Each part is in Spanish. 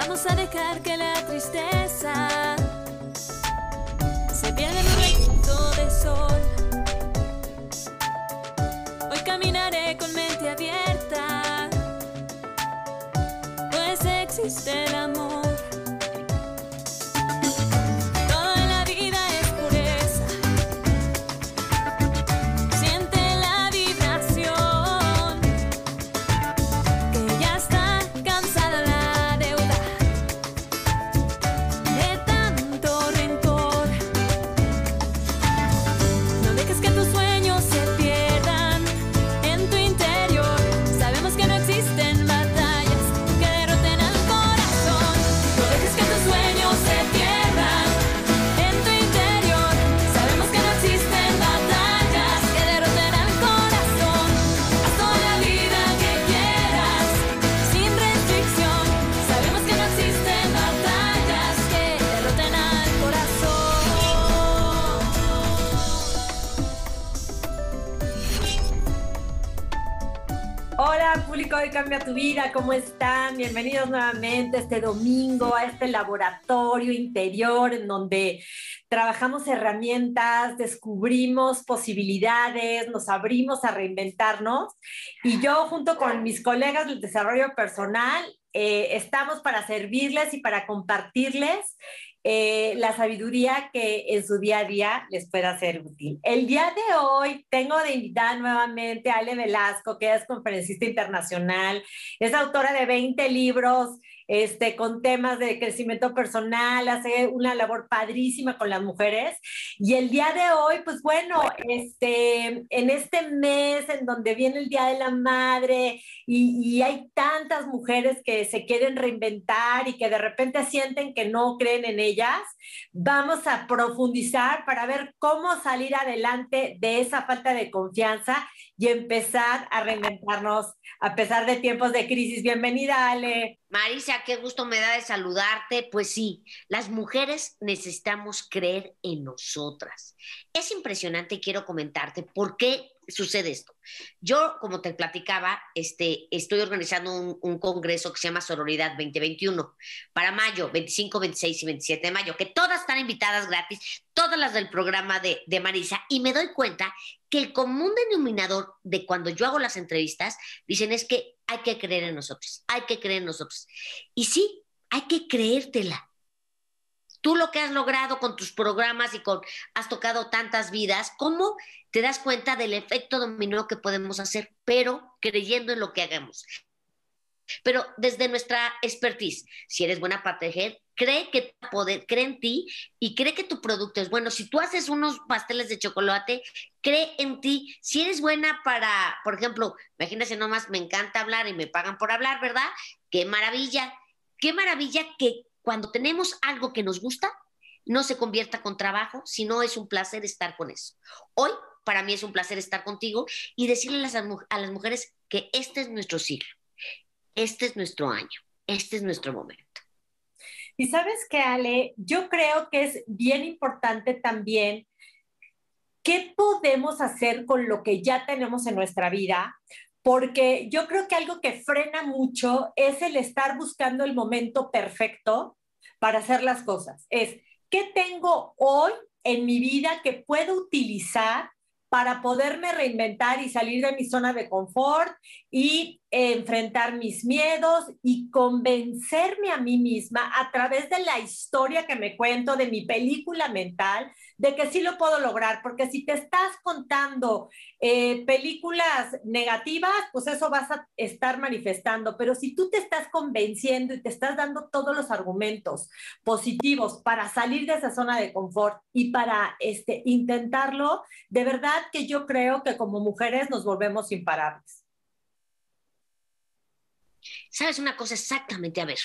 Vamos a dejar que la tristeza se pierda en un rayito de sol. Hoy caminaré con mente abierta, pues existe Cambia tu Vida, ¿cómo están? Bienvenidos nuevamente este domingo a este laboratorio interior en donde trabajamos herramientas, descubrimos posibilidades, nos abrimos a reinventarnos. Y yo junto con mis colegas del desarrollo personal eh, estamos para servirles y para compartirles eh, la sabiduría que en su día a día les pueda ser útil. El día de hoy tengo de invitar nuevamente a Ale Velasco, que es conferencista internacional, es autora de 20 libros este, con temas de crecimiento personal, hace una labor padrísima con las mujeres. Y el día de hoy, pues bueno, este, en este mes en donde viene el Día de la Madre y, y hay tantas mujeres que se quieren reinventar y que de repente sienten que no creen en ellas, vamos a profundizar para ver cómo salir adelante de esa falta de confianza y empezar a reinventarnos a pesar de tiempos de crisis. Bienvenida, Ale. Marisa, qué gusto me da de saludarte. Pues sí, las mujeres necesitamos creer en nosotras. Es impresionante quiero comentarte por qué sucede esto. Yo, como te platicaba, este, estoy organizando un, congreso que se llama Sororidad 2021 para mayo, 25, 26 y 27 de mayo, que todas están invitadas gratis, todas las del programa de, de Marisa, y me doy cuenta que el común denominador de cuando yo hago las entrevistas, dicen es que hay que creer en nosotros, hay que creer en nosotros. Y sí, hay que creértela. Tú lo que has logrado con tus programas y con has tocado tantas vidas, ¿cómo te das cuenta del efecto dominó que podemos hacer, pero creyendo en lo que hagamos? Pero desde nuestra expertise, si eres buena para tejer, cree que poder, cree en ti y cree que tu producto es bueno. Si tú haces unos pasteles de chocolate, cree en ti. Si eres buena para, por ejemplo, imagínense nomás, me encanta hablar y me pagan por hablar, ¿verdad? Qué maravilla, qué maravilla que cuando tenemos algo que nos gusta, no se convierta con trabajo, sino es un placer estar con eso. Hoy, para mí es un placer estar contigo y decirle a las, mujeres que este es nuestro siglo, este es nuestro año, este es nuestro momento. Y sabes que, Ale, yo creo que es bien importante también qué podemos hacer con lo que ya tenemos en nuestra vida, porque yo creo que algo que frena mucho es el estar buscando el momento perfecto para hacer las cosas. Es, ¿qué tengo hoy en mi vida que puedo utilizar para poderme reinventar y salir de mi zona de confort y enfrentar mis miedos y convencerme a mí misma a través de la historia que me cuento, de mi película mental, de que sí lo puedo lograr, porque si te estás contando eh, películas negativas, pues eso vas a estar manifestando, pero si tú te estás convenciendo y te estás dando todos los argumentos positivos para salir de esa zona de confort y para este, intentarlo, de verdad que yo creo que como mujeres nos volvemos imparables. ¿Sabes una cosa exactamente? A ver,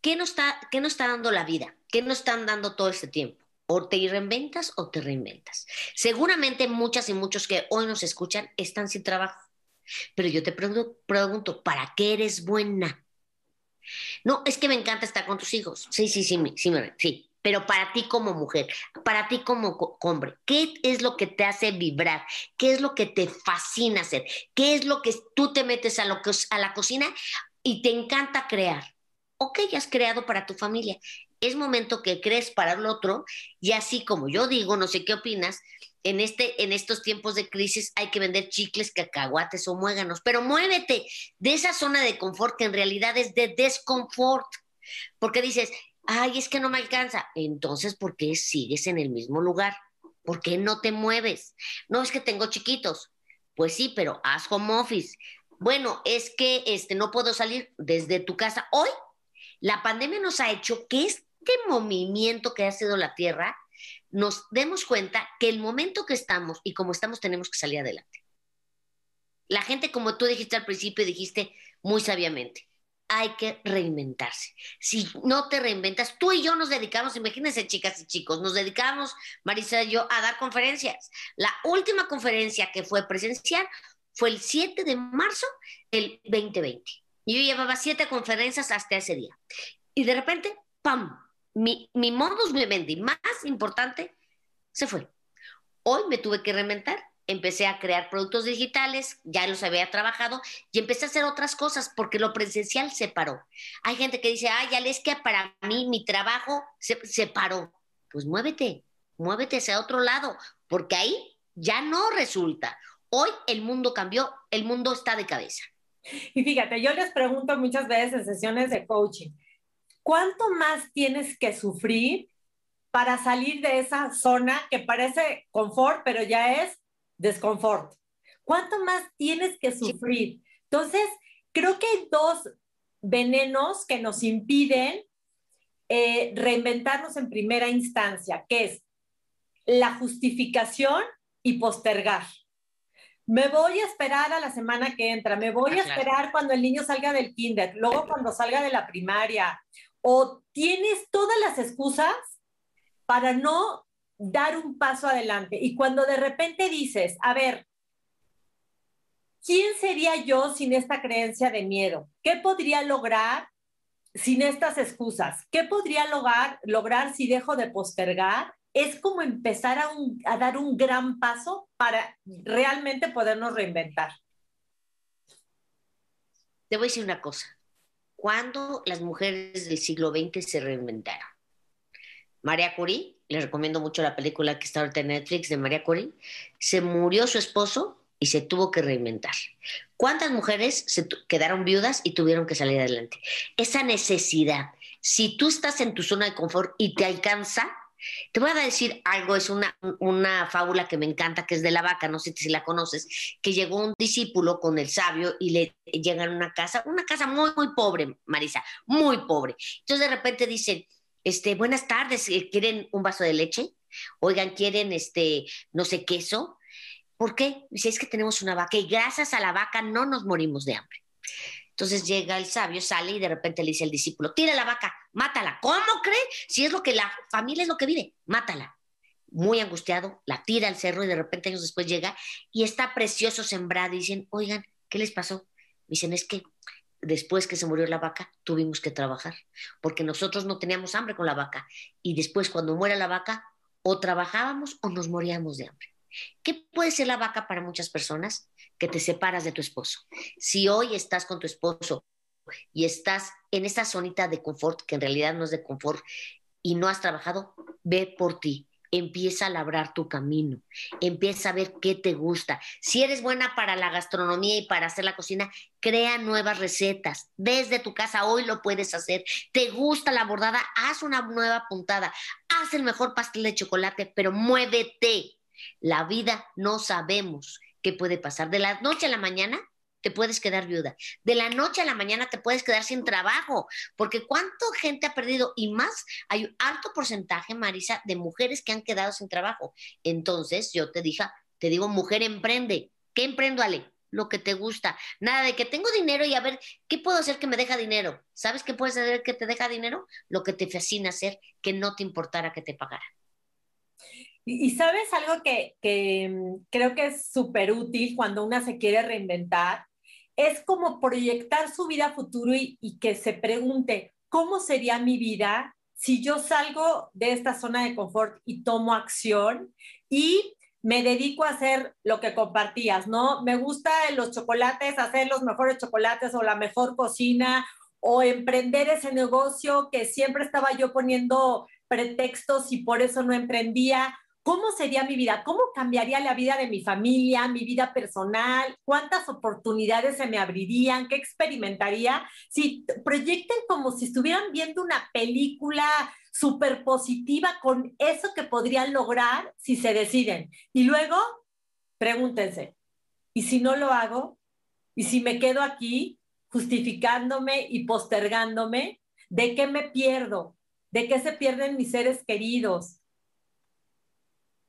¿qué nos está, qué nos está dando la vida? ¿Qué nos están dando todo este tiempo? O te reinventas o te reinventas. Seguramente muchas y muchos que hoy nos escuchan están sin trabajo. Pero yo te pregunto, ¿para qué eres buena? No, es que me encanta estar con tus hijos. Sí, sí, sí, sí, sí. Pero para ti como mujer, para ti como hombre, ¿qué es lo que te hace vibrar? ¿Qué es lo que te fascina hacer? ¿Qué es lo que tú te metes a, lo que, a la cocina y te encanta crear? o que hayas creado para tu familia. Es momento que crees para el otro y así como yo digo, no sé qué opinas, en, este, en estos tiempos de crisis hay que vender chicles, cacahuates o muéganos, pero muévete de esa zona de confort que en realidad es de desconfort, porque dices, ay, es que no me alcanza. Entonces, ¿por qué sigues en el mismo lugar? ¿Por qué no te mueves? No es que tengo chiquitos. Pues sí, pero haz home office. Bueno, es que este, no puedo salir desde tu casa. Hoy, la pandemia nos ha hecho que este movimiento que ha sido la Tierra nos demos cuenta que el momento que estamos y como estamos tenemos que salir adelante. La gente, como tú dijiste al principio, dijiste muy sabiamente, hay que reinventarse. Si no te reinventas, tú y yo nos dedicamos, imagínense chicas y chicos, nos dedicamos, Marisa y yo, a dar conferencias. La última conferencia que fue presencial fue el 7 de marzo del 2020. Yo llevaba siete conferencias hasta ese día. Y de repente, ¡pam! mi, mi modus vivendi más importante se fue. Hoy me tuve que reinventar. Empecé a crear productos digitales, ya los había trabajado y empecé a hacer otras cosas porque lo presencial se paró. Hay gente que dice, ay, es que para mí mi trabajo se, se paró. Pues muévete, muévete hacia otro lado, porque ahí ya no resulta. Hoy el mundo cambió, el mundo está de cabeza. Y fíjate, yo les pregunto muchas veces en sesiones de coaching, ¿cuánto más tienes que sufrir para salir de esa zona que parece confort, pero ya es desconfort? ¿Cuánto más tienes que sufrir? Entonces, creo que hay dos venenos que nos impiden eh, reinventarnos en primera instancia, que es la justificación y postergar. Me voy a esperar a la semana que entra, me voy Ah, a claro. esperar cuando el niño salga del kinder, luego cuando salga de la primaria, o tienes todas las excusas para no dar un paso adelante. Y cuando de repente dices, a ver, ¿quién sería yo sin esta creencia de miedo? ¿Qué podría lograr sin estas excusas? ¿Qué podría lograr, lograr si dejo de postergar? Es como empezar a, un- a dar un gran paso para realmente podernos reinventar. Te voy a decir una cosa. ¿Cuándo las mujeres del siglo XX se reinventaron? María Curie, les recomiendo mucho la película que está ahorita en Netflix de María Curie, se murió su esposo y se tuvo que reinventar. ¿Cuántas mujeres se quedaron viudas y tuvieron que salir adelante? Esa necesidad. Si tú estás en tu zona de confort y te alcanza, te voy a decir algo, es una, una fábula que me encanta, que es de la vaca, no sé si la conoces, que llegó un discípulo con el sabio y le llegan a una casa, una casa muy, muy pobre, Marisa, muy pobre. Entonces de repente dicen, este, buenas tardes, eh, ¿quieren un vaso de leche? Oigan, ¿quieren este, no sé, queso? ¿Por qué? Dice, es que tenemos una vaca y gracias a la vaca no nos morimos de hambre. Entonces llega el sabio, sale y de repente le dice al discípulo, tira la vaca, mátala. ¿Cómo cree? Si es lo que la familia es lo que vive, mátala. Muy angustiado, la tira al cerro y de repente años después llega y está precioso sembrado y dicen, oigan, ¿qué les pasó? Dicen, es que después que se murió la vaca, tuvimos que trabajar, porque nosotros no teníamos hambre con la vaca. Y después, cuando muera la vaca, o trabajábamos o nos moríamos de hambre. ¿Qué puede ser la vaca para muchas personas? Que te separas de tu esposo. Si hoy estás con tu esposo y estás en esa zonita de confort, que en realidad no es de confort, y no has trabajado, ve por ti. Empieza a labrar tu camino, empieza a ver qué te gusta. Si eres buena para la gastronomía y para hacer la cocina, crea nuevas recetas. Desde tu casa hoy lo puedes hacer. ¿Te gusta la bordada? Haz una nueva puntada. Haz el mejor pastel de chocolate, pero muévete. La vida no sabemos qué puede pasar. De la noche a la mañana te puedes quedar viuda. De la noche a la mañana te puedes quedar sin trabajo, porque cuánta gente ha perdido y más, hay un alto porcentaje, Marisa, de mujeres que han quedado sin trabajo. Entonces, yo te dije, te digo, mujer, emprende. ¿Qué emprendo, Ale? Lo que te gusta. Nada de que tengo dinero y a ver, ¿qué puedo hacer que me deja dinero? ¿Sabes qué puedes hacer que te deja dinero? Lo que te fascina hacer, que no te importara que te pagara. Y, y sabes algo que, que, mm, creo que es súper útil cuando una se quiere reinventar, es como proyectar su vida a futuro y, y que se pregunte, ¿cómo sería mi vida si yo salgo de esta zona de confort y tomo acción y me dedico a hacer lo que compartías, ¿no? Me gusta los chocolates, hacer los mejores chocolates o la mejor cocina o emprender ese negocio que siempre estaba yo poniendo pretextos y por eso no emprendía. ¿Cómo sería mi vida? ¿Cómo cambiaría la vida de mi familia, mi vida personal? ¿Cuántas oportunidades se me abrirían? ¿Qué experimentaría? Si proyecten como si estuvieran viendo una película súper positiva con eso que podrían lograr si se deciden. Y luego, pregúntense, ¿y si no lo hago? ¿Y si me quedo aquí justificándome y postergándome? ¿De qué me pierdo? ¿De qué se pierden mis seres queridos?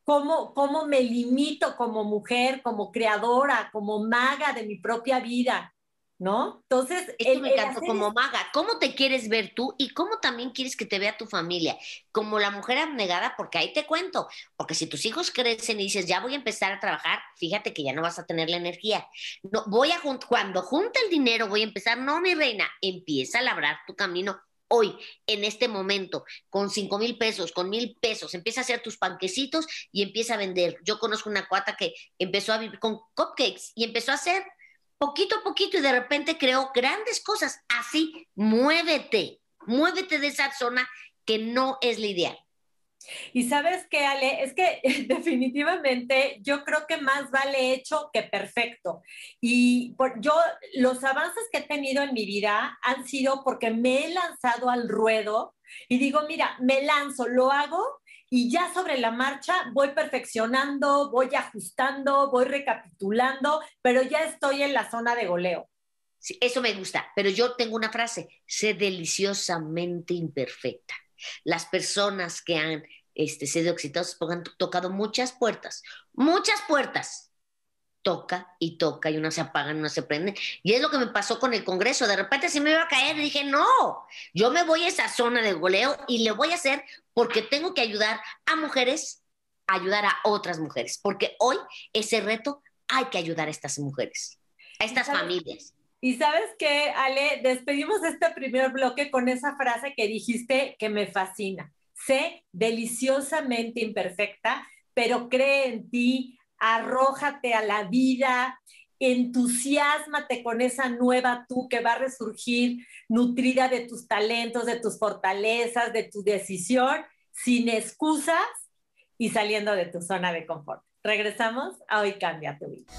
¿Cómo, ¿Cómo me limito como mujer, como creadora, como maga de mi propia vida? ¿no? Entonces, esto me encanta como maga. ¿Cómo te quieres ver tú y cómo también quieres que te vea tu familia? Como la mujer abnegada, porque ahí te cuento, porque si tus hijos crecen y dices, ya voy a empezar a trabajar, fíjate que ya no vas a tener la energía. No, voy a cuando junta el dinero voy a empezar, no, mi reina, empieza a labrar tu camino hoy, en este momento, con cinco mil pesos, con mil pesos, empieza a hacer tus panquecitos y empieza a vender. Yo conozco una cuata que empezó a vivir con cupcakes y empezó a hacer poquito a poquito y de repente creó grandes cosas. Así, muévete, muévete de esa zona que no es la ideal. Y sabes qué, Ale, es que definitivamente yo creo que más vale hecho que perfecto. Y por, yo, los avances que he tenido en mi vida han sido porque me he lanzado al ruedo y digo, mira, me lanzo, lo hago y ya sobre la marcha voy perfeccionando, voy ajustando, voy recapitulando, pero ya estoy en la zona de goleo. Sí, eso me gusta, pero yo tengo una frase, sé deliciosamente imperfecta. Las personas que han este, sido exitosas han tocado muchas puertas, muchas puertas. Toca y toca y unas se apagan, unas se prenden. Y es lo que me pasó con el Congreso. De repente se me iba a caer y dije, no, yo me voy a esa zona de goleo y le voy a hacer porque tengo que ayudar a mujeres a ayudar a otras mujeres. Porque hoy ese reto hay que ayudar a estas mujeres, a estas familias. Y sabes qué, Ale, despedimos este primer bloque con esa frase que dijiste que me fascina. Sé deliciosamente imperfecta, pero cree en ti, arrójate a la vida, entusiasmate con esa nueva tú que va a resurgir nutrida de tus talentos, de tus fortalezas, de tu decisión, sin excusas y saliendo de tu zona de confort. Regresamos a Hoy Cambia tu vida.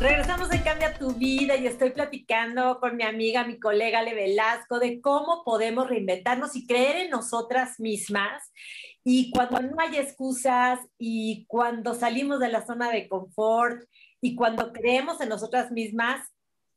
Regresamos a Cambia tu vida y estoy platicando con mi amiga, mi colega Le Velasco, de cómo podemos reinventarnos y creer en nosotras mismas. Y cuando no hay excusas y cuando salimos de la zona de confort y cuando creemos en nosotras mismas,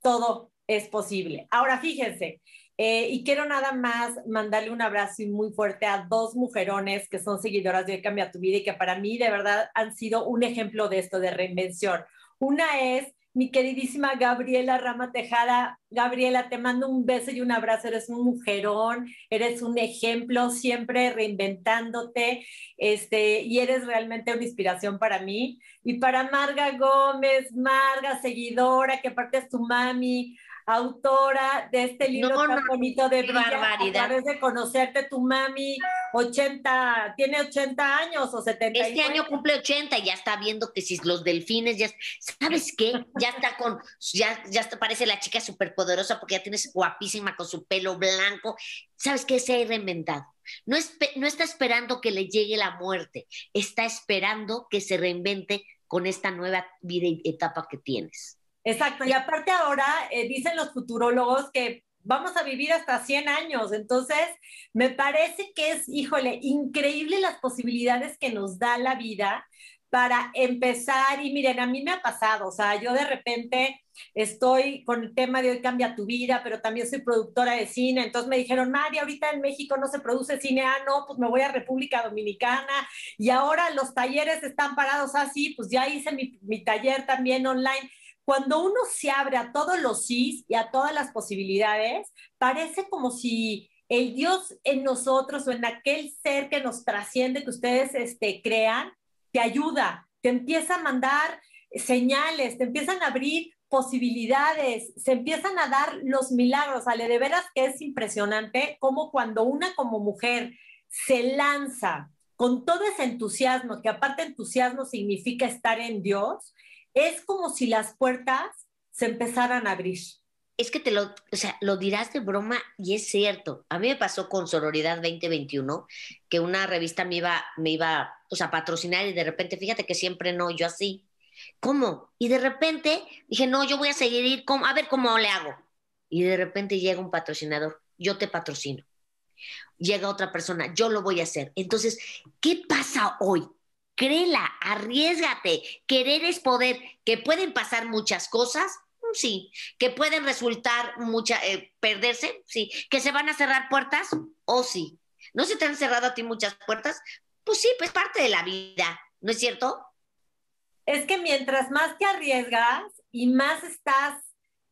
todo es posible. Ahora fíjense, eh, y quiero nada más mandarle un abrazo muy fuerte a dos mujerones que son seguidoras de Cambia tu vida y que para mí de verdad han sido un ejemplo de esto, de reinvención. Una es mi queridísima Gabriela Rama Tejada. Gabriela, te mando un beso y un abrazo. Eres un mujerón, eres un ejemplo, siempre reinventándote, este, y eres realmente una inspiración para mí. Y para Marga Gómez, Marga, seguidora, que aparte es tu mami, autora de este libro tan bonito de barbaridad. A través de conocerte, tu mami, 80, tiene 80 años o 70. Este año cumple 80 y ya está viendo que si los delfines, ya, ¿sabes qué? Ya está con, ya, ya parece la chica súper poderosa porque ya tienes guapísima con su pelo blanco. ¿Sabes qué? Se ha reinventado. No, no está esperando que le llegue la muerte, está esperando que se reinvente con esta nueva vida y etapa que tienes. Exacto, y aparte ahora eh, dicen los futurólogos que vamos a vivir hasta 100 años, entonces me parece que es, híjole, increíble las posibilidades que nos da la vida para empezar, y miren, a mí me ha pasado, o sea, yo de repente estoy con el tema de hoy cambia tu vida, pero también soy productora de cine, entonces me dijeron, María, ahorita en México no se produce cine, ah, no, pues me voy a República Dominicana, y ahora los talleres están parados así, pues ya hice mi, mi taller también online. Cuando uno se abre a todos los sís y a todas las posibilidades, parece como si el Dios en nosotros o en aquel ser que nos trasciende, que ustedes este, crean, te ayuda, te empieza a mandar señales, te empiezan a abrir posibilidades, se empiezan a dar los milagros, Ale, de veras que es impresionante cómo cuando una como mujer se lanza con todo ese entusiasmo, que aparte entusiasmo significa estar en Dios, es como si las puertas se empezaran a abrir. Es que te lo, o sea, lo dirás de broma y es cierto. A mí me pasó con Sororidad 2021, que una revista me iba, me iba, o sea, a patrocinar y de repente, fíjate que siempre no, yo así. ¿Cómo? Y de repente dije, no, yo voy a seguir ir, a ver cómo le hago. Y de repente llega un patrocinador, yo te patrocino. Llega otra persona, yo lo voy a hacer. Entonces, ¿qué pasa hoy? Créela, arriesgate. Querer es poder. Que pueden pasar muchas cosas, sí. Que pueden resultar mucha, eh, perderse, sí. Que se van a cerrar puertas, o sí. ¿No se te han cerrado a ti muchas puertas? Pues sí, pues parte de la vida, ¿no es cierto? Es que mientras más te arriesgas y más estás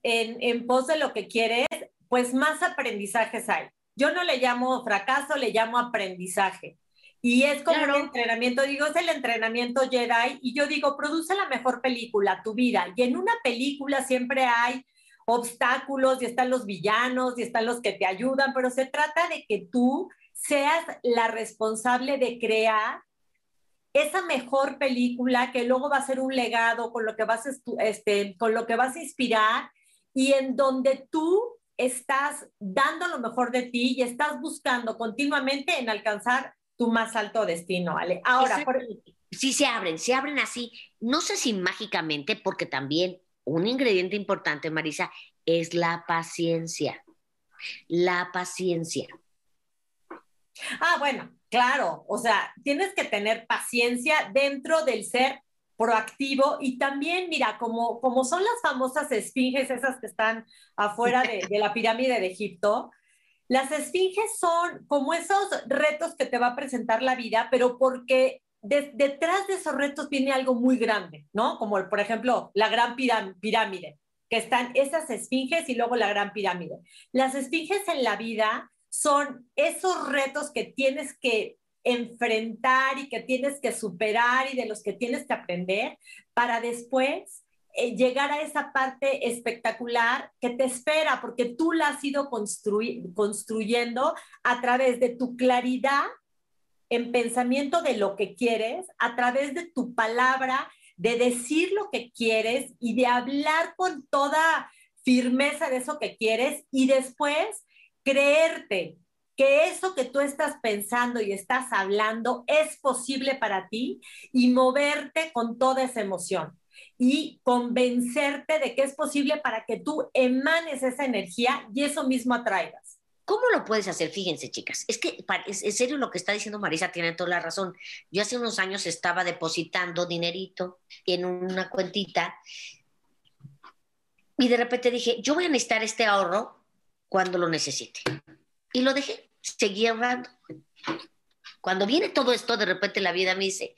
en, en pos de lo que quieres, pues más aprendizajes hay. Yo no le llamo fracaso, le llamo aprendizaje. Y es como un entrenamiento, digo, es el entrenamiento Jedi, y yo digo, produce la mejor película, tu vida. Y en una película siempre hay obstáculos, y están los villanos, y están los que te ayudan, pero se trata de que tú seas la responsable de crear esa mejor película que luego va a ser un legado con lo que vas este, con lo que vas a inspirar y en donde tú estás dando lo mejor de ti y estás buscando continuamente en alcanzar tu más alto destino, Ale. Ahora, si se abren, se abren así, no sé si mágicamente, porque también un ingrediente importante, Marisa, es la paciencia. La paciencia. Ah, bueno, claro, o sea, tienes que tener paciencia dentro del ser proactivo y también, mira, como, como son las famosas esfinges, esas que están afuera de, de la pirámide de Egipto, las esfinges son como esos retos que te va a presentar la vida, pero porque detrás de esos retos viene algo muy grande, ¿no? Como por ejemplo la gran pirámide, que están esas esfinges y luego la gran pirámide. Las esfinges en la vida son esos retos que tienes que enfrentar y que tienes que superar y de los que tienes que aprender para después eh, llegar a esa parte espectacular que te espera, porque tú la has ido construyendo a través de tu claridad en pensamiento de lo que quieres, a través de tu palabra, de decir lo que quieres y de hablar con toda firmeza de eso que quieres y después creerte que eso que tú estás pensando y estás hablando es posible para ti y moverte con toda esa emoción y convencerte de que es posible para que tú emanes esa energía y eso mismo atraigas. ¿Cómo lo puedes hacer? Fíjense, chicas, es que en serio lo que está diciendo Marisa tiene toda la razón. Yo hace unos años estaba depositando dinerito en una cuentita y de repente dije, yo voy a necesitar este ahorro cuando lo necesite. Y lo dejé, seguí ahorrando. Cuando viene todo esto, de repente la vida me dice,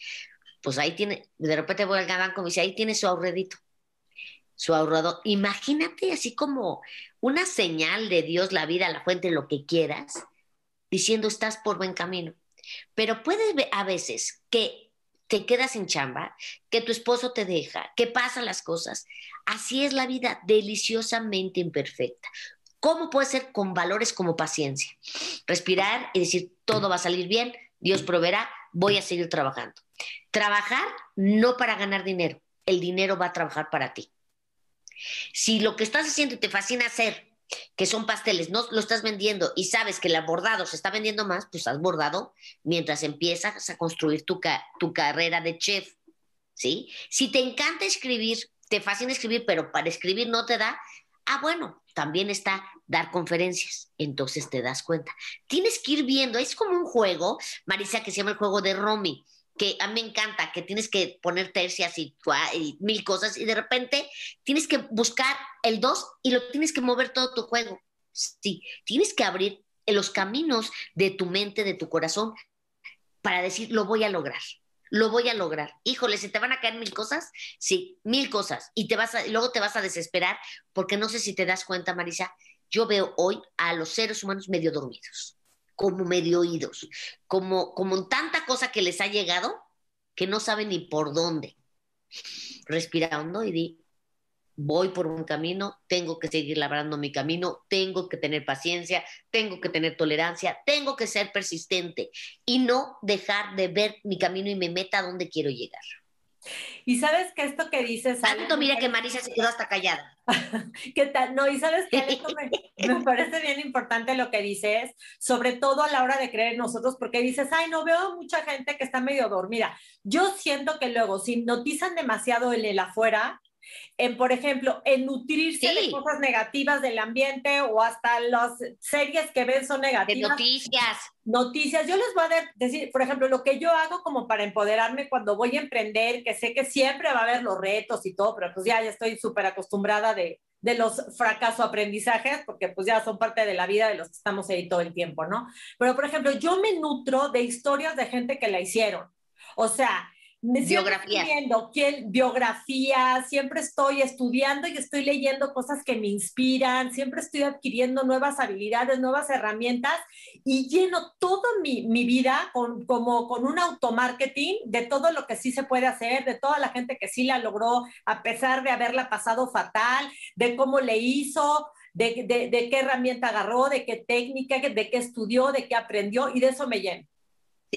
pues ahí tiene, de repente voy al banco y me dice, ahí tiene su ahorredito, su ahorrado. Imagínate así como una señal de Dios, la vida, la fuente, lo que quieras, diciendo estás por buen camino. Pero puede a veces que te quedas sin chamba, que tu esposo te deja, que pasan las cosas. Así es la vida, deliciosamente imperfecta. ¿Cómo puede ser con valores como paciencia? Respirar y decir, todo va a salir bien, Dios proveerá, voy a seguir trabajando. Trabajar no para ganar dinero, el dinero va a trabajar para ti. Si lo que estás haciendo y te fascina hacer, que son pasteles, no lo estás vendiendo y sabes que el bordado se está vendiendo más, pues has bordado mientras empiezas a construir tu, tu carrera de chef. ¿sí? Si te encanta escribir, te fascina escribir, pero para escribir no te da, ah, bueno, también está dar conferencias. Entonces te das cuenta. Tienes que ir viendo, es como un juego, Marisa, que se llama el juego de Romy que a mí me encanta, que tienes que poner tercias y, mil cosas y de repente tienes que buscar el 2 y lo tienes que mover todo tu juego. Sí, tienes que abrir los caminos de tu mente, de tu corazón, para decir, lo voy a lograr, lo voy a lograr. Híjole, ¿se te van a caer mil cosas? Sí, mil cosas. Y te vas a, luego te vas a desesperar porque no sé si te das cuenta, Marisa, yo veo hoy a los seres humanos medio dormidos como medio oídos, como, como tanta cosa que les ha llegado que no saben ni por dónde. Respira hondo y di, voy por un camino, tengo que seguir labrando mi camino, tengo que tener paciencia, tengo que tener tolerancia, tengo que ser persistente y no dejar de ver mi camino y mi meta a donde quiero llegar. Y sabes que esto que dices... Tanto, mira que Marisa se quedó hasta callada. ¿Qué tal? No, y sabes que me, me, parece bien importante lo que dices, sobre todo a la hora de creer en nosotros, porque dices, ay, no veo mucha gente que está medio dormida. Yo siento que luego, si notizan demasiado el afuera, en, por ejemplo, en nutrirse sí. de cosas negativas del ambiente o hasta las series que ven son negativas. De noticias. Noticias. Yo les voy a decir, por ejemplo, lo que yo hago como para empoderarme cuando voy a emprender, que sé que siempre va a haber los retos y todo, pero pues ya, ya estoy súper acostumbrada de, de los fracaso aprendizajes, porque pues ya son parte de la vida de los que estamos ahí todo el tiempo, ¿no? Pero, por ejemplo, yo me nutro de historias de gente que la hicieron. O sea, biografías. Siempre biografías, siempre estoy estudiando y estoy leyendo cosas que me inspiran, siempre estoy adquiriendo nuevas habilidades, nuevas herramientas y lleno toda mi, mi vida con, como con un automarketing de todo lo que sí se puede hacer, de toda la gente que sí la logró a pesar de haberla pasado fatal, de cómo le hizo, de, de, de qué herramienta agarró, de qué técnica, de qué estudió, de qué aprendió y de eso me lleno.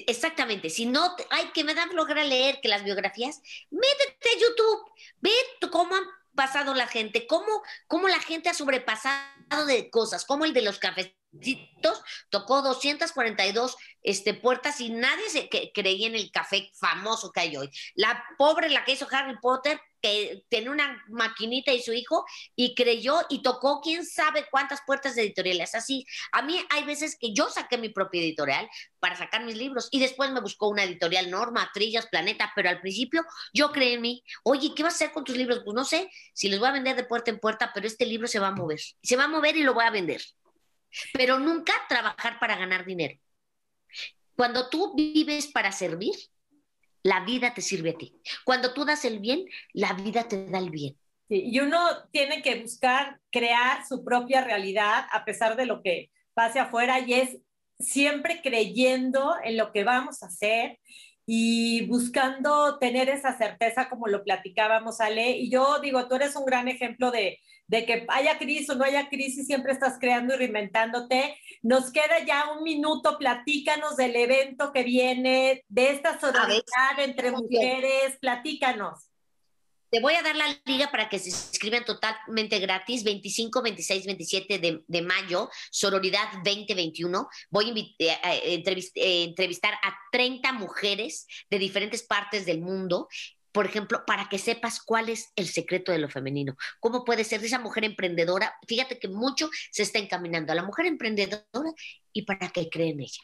Exactamente, si no, ay, que me flojera leer que las biografías, métete a YouTube, ve cómo han pasado la gente, cómo, cómo la gente ha sobrepasado de cosas, como el de los cafecitos, tocó 242 este, puertas y nadie se creía en el café famoso que hay hoy. La pobre, la que hizo Harry Potter, que tenía una maquinita y su hijo y creyó y tocó quién sabe cuántas puertas editoriales. Así, a mí hay veces que yo saqué mi propia editorial para sacar mis libros y después me buscó una editorial Norma, Trillas, Planeta, pero al principio yo creí en mí, oye, ¿qué vas a hacer con tus libros? Pues no sé si los voy a vender de puerta en puerta, pero este libro se va a mover. Se va a mover y lo voy a vender. Pero nunca trabajar para ganar dinero. Cuando tú vives para servir, la vida te sirve a ti. Cuando tú das el bien, la vida te da el bien. Sí, y uno tiene que buscar crear su propia realidad a pesar de lo que pase afuera y es siempre creyendo en lo que vamos a hacer y buscando tener esa certeza como lo platicábamos, Ale. Y yo digo, tú eres un gran ejemplo de, de que haya crisis o no haya crisis, siempre estás creando y reinventándote. Nos queda ya un minuto, platícanos del evento que viene, de esta solidaridad entre mujeres, platícanos. Te voy a dar la liga para que se inscriban totalmente gratis, 25, 26, 27 de, de mayo, Sororidad 2021. Voy a eh, eh, entrevistar a 30 mujeres de diferentes partes del mundo por ejemplo, para que sepas cuál es el secreto de lo femenino. ¿Cómo puede ser esa mujer emprendedora? Fíjate que mucho se está encaminando a la mujer emprendedora y para que cree en ella.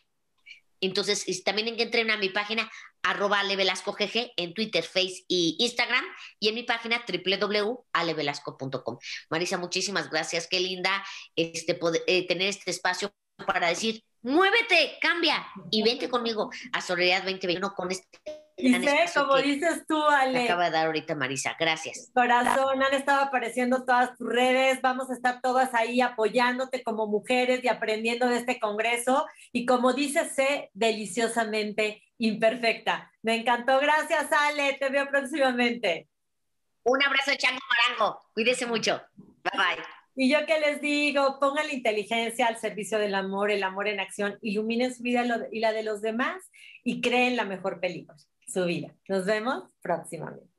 Entonces, también entren a mi página arroba GG en Twitter, Face y Instagram y en mi página www.alevelasco.com. Marisa, muchísimas gracias. Qué linda este, poder, eh, tener este espacio para decir, muévete, cambia y vente conmigo a Soledad 2021 con este y sé, como dices tú, Ale. acaba de dar ahorita Marisa, gracias. Corazón, han estado apareciendo todas tus redes, vamos a estar todas ahí apoyándote como mujeres y aprendiendo de este congreso. Y como dices, sé deliciosamente imperfecta. Me encantó, gracias Ale, te veo próximamente. Un abrazo, Chango Marango, cuídese mucho. Bye bye. Y yo que les digo, pongan la inteligencia al servicio del amor, el amor en acción, iluminen su vida y la de los demás y creen la mejor película Nos vemos próximamente.